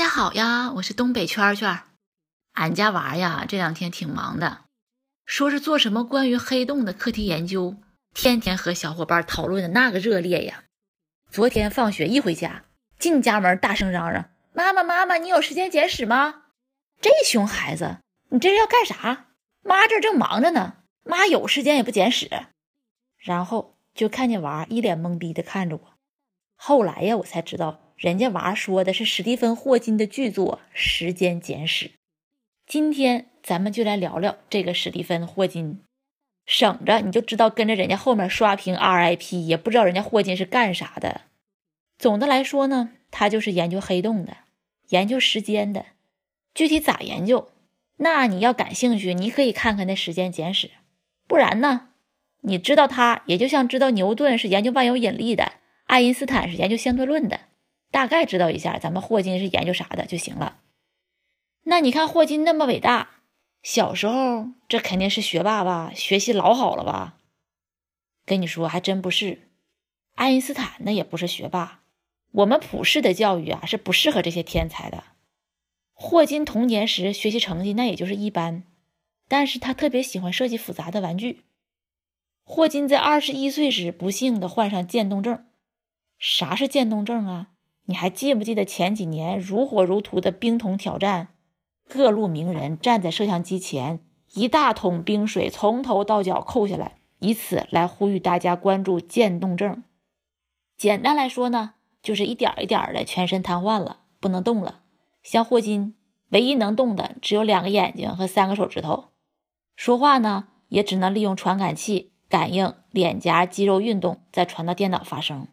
大家好呀，我是东北圈圈。俺家娃呀，这两天挺忙的，说是做什么关于黑洞的课题研究，天天和小伙伴讨论的那个热烈呀。昨天放学一回家，进家门大声嚷嚷：“妈妈，妈妈，你有时间捡屎吗？”这熊孩子，你这是要干啥？妈这正忙着呢，妈有时间也不捡屎。然后就看见娃一脸懵逼的看着我。后来呀，我才知道。人家娃说的是史蒂芬·霍金的巨作《时间简史》，今天咱们就来聊聊这个史蒂芬·霍金，省着你就知道跟着人家后面刷屏 RIP，也不知道人家霍金是干啥的。总的来说呢，他就是研究黑洞的，研究时间的。具体咋研究，那你要感兴趣，你可以看看那《时间简史》，不然呢，你知道他也就像知道牛顿是研究万有引力的，爱因斯坦是研究相对论的。大概知道一下，咱们霍金是研究啥的就行了。那你看霍金那么伟大，小时候这肯定是学霸吧？学习老好了吧？跟你说，还真不是。爱因斯坦那也不是学霸。我们普世的教育啊，是不适合这些天才的。霍金童年时学习成绩那也就是一般，但是他特别喜欢设计复杂的玩具。霍金在二十一岁时不幸的患上渐冻症。啥是渐冻症啊？你还记不记得前几年如火如荼的冰桶挑战？各路名人站在摄像机前，一大桶冰水从头到脚扣下来，以此来呼吁大家关注渐冻症。简单来说呢，就是一点一点的全身瘫痪了，不能动了。像霍金，唯一能动的只有两个眼睛和三个手指头，说话呢也只能利用传感器感应脸颊肌肉运动，再传到电脑发声。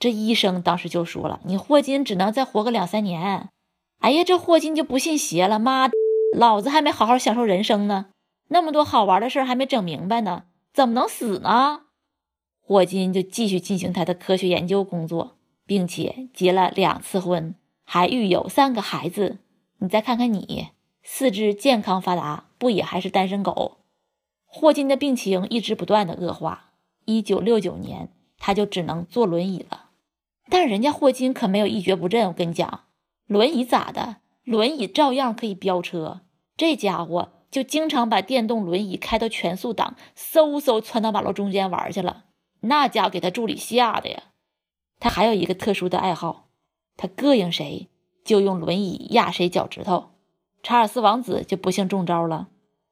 这医生当时就说了：“你霍金只能再活个两三年。”哎呀，这霍金就不信邪了，妈，老子还没好好享受人生呢，那么多好玩的事还没整明白呢，怎么能死呢？霍金就继续进行他的科学研究工作，并且结了两次婚，还育有三个孩子。你再看看你，四肢健康发达，不也还是单身狗？霍金的病情一直不断的恶化，一九六九年他就只能坐轮椅了。但人家霍金可没有一蹶不振，我跟你讲，轮椅咋的？轮椅照样可以飙车。这家伙就经常把电动轮椅开到全速档，嗖嗖窜到马路中间玩去了。那家伙给他助理吓的呀。他还有一个特殊的爱好，他膈应谁就用轮椅压谁脚趾头。查尔斯王子就不幸中招了，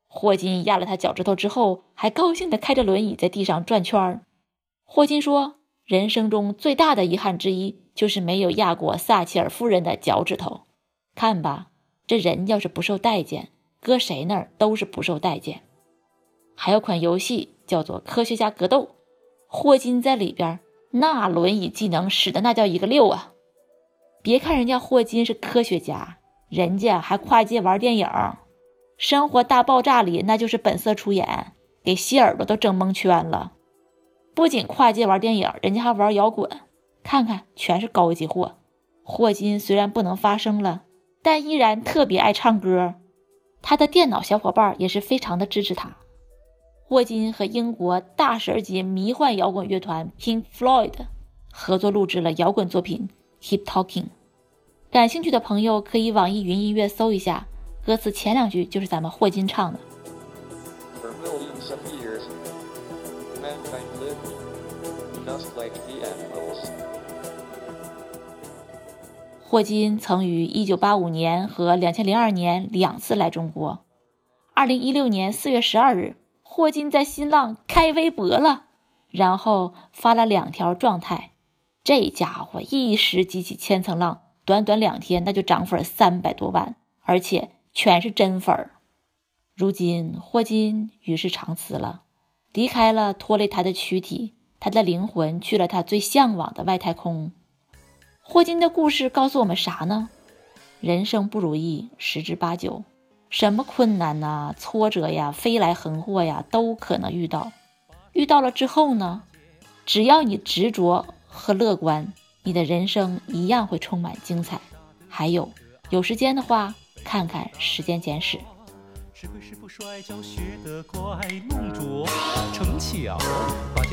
霍金压了他脚趾头之后，还高兴地开着轮椅在地上转圈儿。霍金说。人生中最大的遗憾之一，就是没有压过撒切尔夫人的脚趾头。看吧，这人要是不受待见，搁谁那儿都是不受待见。还有款游戏叫做《科学家格斗》，霍金在里边，那轮椅技能使的那叫一个溜啊！别看人家霍金是科学家，人家还跨界玩电影，《生活大爆炸》里那就是本色出演，给希耳朵都整蒙圈了。不仅跨界玩电影，人家还玩摇滚，看看全是高级货。霍金虽然不能发声了，但依然特别爱唱歌。他的电脑小伙伴也是非常的支持他。霍金和英国大神级迷幻摇滚乐团 Pink Floyd 合作录制了摇滚作品《Keep Talking》。感兴趣的朋友可以网易云音乐搜一下，歌词前两句就是咱们霍金唱的。霍金曾于1985年和2002年两次来中国。2016年4月12日，霍金在新浪开微博了，然后发了两条状态。这家伙一时激起千层浪，短短两天那就涨粉三百多万，而且全是真粉儿。如今霍金与世长辞了，离开了拖累他的躯体。他的灵魂去了他最向往的外太空。霍金的故事告诉我们啥呢？人生不如意十之八九，什么困难呐、挫折呀、飞来横祸呀，都可能遇到。遇到了之后呢，只要你执着和乐观，你的人生一样会充满精彩。还有，有时间的话，看看《时间简史》。是会是不摔跤学得快，弄拙成巧，